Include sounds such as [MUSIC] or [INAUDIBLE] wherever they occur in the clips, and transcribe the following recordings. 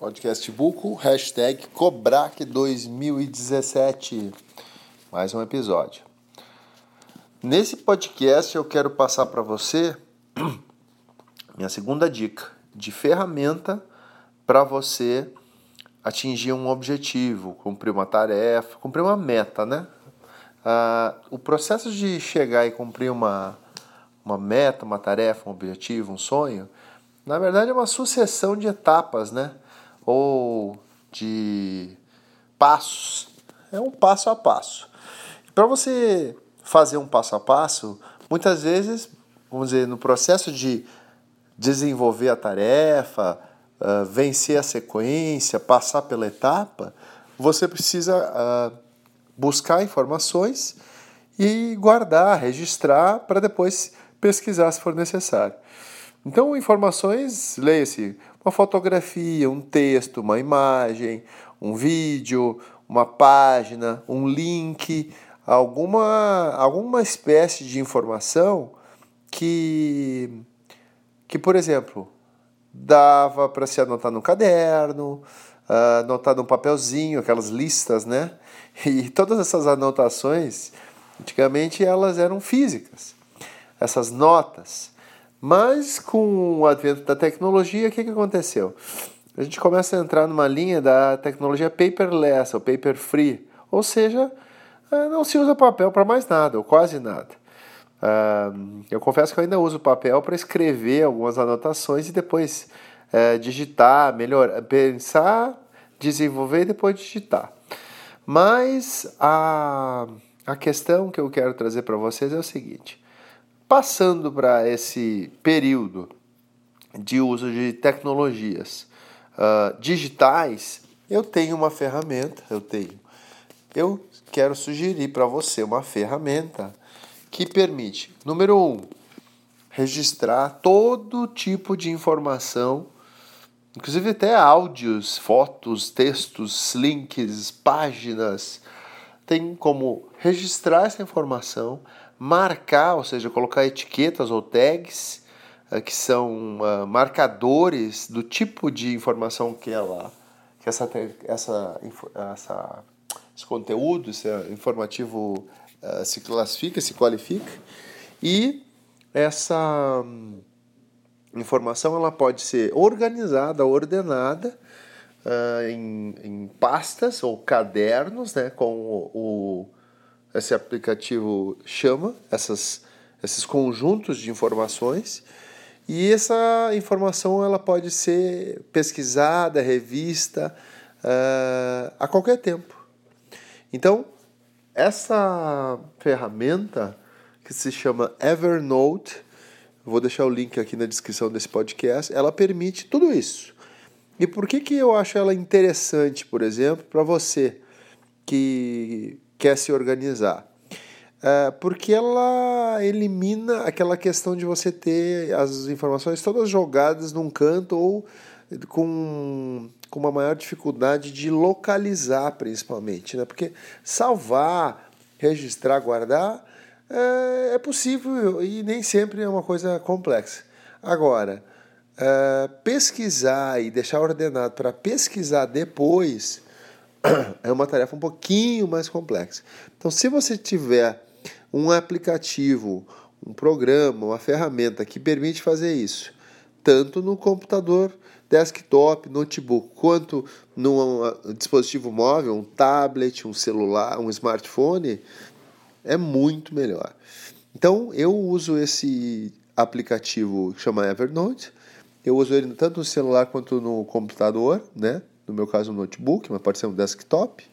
Podcast Buco, hashtag Cobrac 2017. Mais um episódio. Nesse podcast eu quero passar para você [CLEARS THROAT] minha segunda dica de ferramenta para você atingir um objetivo, cumprir uma tarefa, cumprir uma meta, né? Ah, o processo de chegar e cumprir uma, uma meta, uma tarefa, um objetivo, um sonho, na verdade é uma sucessão de etapas, né? Ou de passos. É um passo a passo. Para você fazer um passo a passo, muitas vezes, vamos dizer, no processo de desenvolver a tarefa, uh, vencer a sequência, passar pela etapa, você precisa uh, buscar informações e guardar, registrar para depois pesquisar se for necessário. Então, informações, leia-se uma fotografia, um texto, uma imagem, um vídeo, uma página, um link, alguma, alguma espécie de informação que que, por exemplo, dava para se anotar no caderno, uh, anotar num papelzinho, aquelas listas, né? E todas essas anotações, antigamente elas eram físicas, essas notas. Mas com o advento da tecnologia, o que, que aconteceu? A gente começa a entrar numa linha da tecnologia paperless, ou paper free, ou seja, ah, não se usa papel para mais nada, ou quase nada. Uh, eu confesso que eu ainda uso papel para escrever algumas anotações e depois uh, digitar, melhor, pensar, desenvolver e depois digitar. Mas a, a questão que eu quero trazer para vocês é o seguinte: passando para esse período de uso de tecnologias uh, digitais, eu tenho uma ferramenta, eu tenho. Eu quero sugerir para você uma ferramenta que permite, número um, registrar todo tipo de informação, inclusive até áudios, fotos, textos, links, páginas. Tem como registrar essa informação, marcar, ou seja, colocar etiquetas ou tags, eh, que são uh, marcadores do tipo de informação que ela que essa, essa, essa, esse conteúdo, esse informativo uh, se classifica, se qualifica. E essa hum, informação ela pode ser organizada, ordenada em, em, pastas ou cadernos, né, com o, o, esse aplicativo chama essas, esses conjuntos de informações e essa informação ela pode ser pesquisada, revista uh, a qualquer tempo. Então essa ferramenta que se chama Evernote, vou deixar o link aqui na descrição desse podcast, ela permite tudo isso. E por que, que eu acho ela interessante, por exemplo, para você que quer se organizar? É porque ela elimina aquela questão de você ter as informações todas jogadas num canto ou com com uma maior dificuldade de localizar, principalmente, né? porque salvar, registrar, guardar é, é possível e nem sempre é uma coisa complexa. Agora, é, pesquisar e deixar ordenado para pesquisar depois [CLEARS THROAT] é uma tarefa um pouquinho mais complexa. Então, se você tiver um aplicativo, um programa, uma ferramenta que permite fazer isso, tanto no computador desktop, notebook, quanto num uh, dispositivo móvel, um tablet, um celular, um smartphone, é muito melhor. Então eu uso esse aplicativo que chama Evernote. Eu uso ele tanto no celular quanto no computador, né? No meu caso, um notebook, mas pode ser um desktop.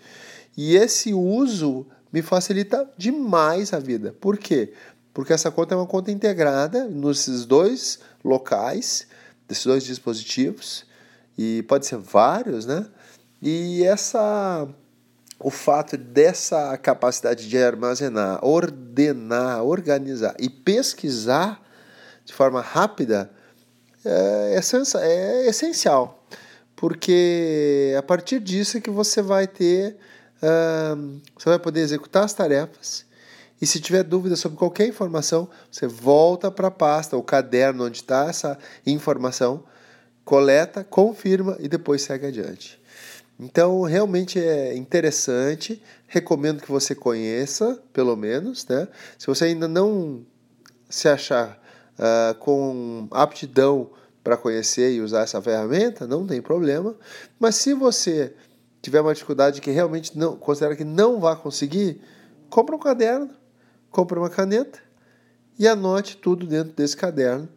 E esse uso me facilita demais a vida. Por quê? Porque essa conta é uma conta integrada nesses dois locais desses dois dispositivos e pode ser vários, né? E essa o fato dessa capacidade de armazenar, ordenar, organizar e pesquisar de forma rápida é, é essencial, porque a partir disso é que você vai ter, uh, você vai poder executar as tarefas e se tiver dúvida sobre qualquer informação, você volta para a pasta, o caderno onde está essa informação coleta, confirma e depois segue adiante. Então, realmente é interessante, recomendo que você conheça, pelo menos, né? Se você ainda não se achar uh, com aptidão para conhecer e usar essa ferramenta, não tem problema. Mas se você tiver uma dificuldade que realmente não considera que não vai conseguir, compra um caderno, compra uma caneta e anote tudo dentro desse caderno,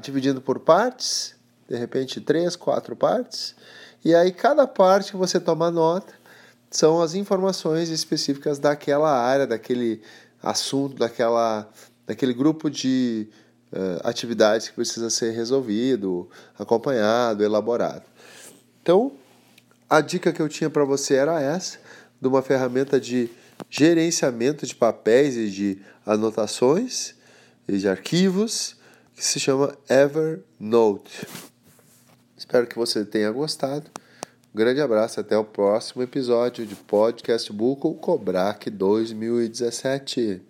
dividindo por partes, de repente três, quatro partes e aí cada parte que você toma nota são as informações específicas daquela área, daquele assunto, daquela, daquele grupo de atividades que precisa ser resolvido, acompanhado, elaborado. Então, a dica que eu tinha para você era essa, de uma ferramenta de gerenciamento de papéis e de anotações e de arquivos que se chama Evernote. Espero que você tenha gostado. Um grande abraço, até o próximo episódio de Podcast Buco Cobrac 2017.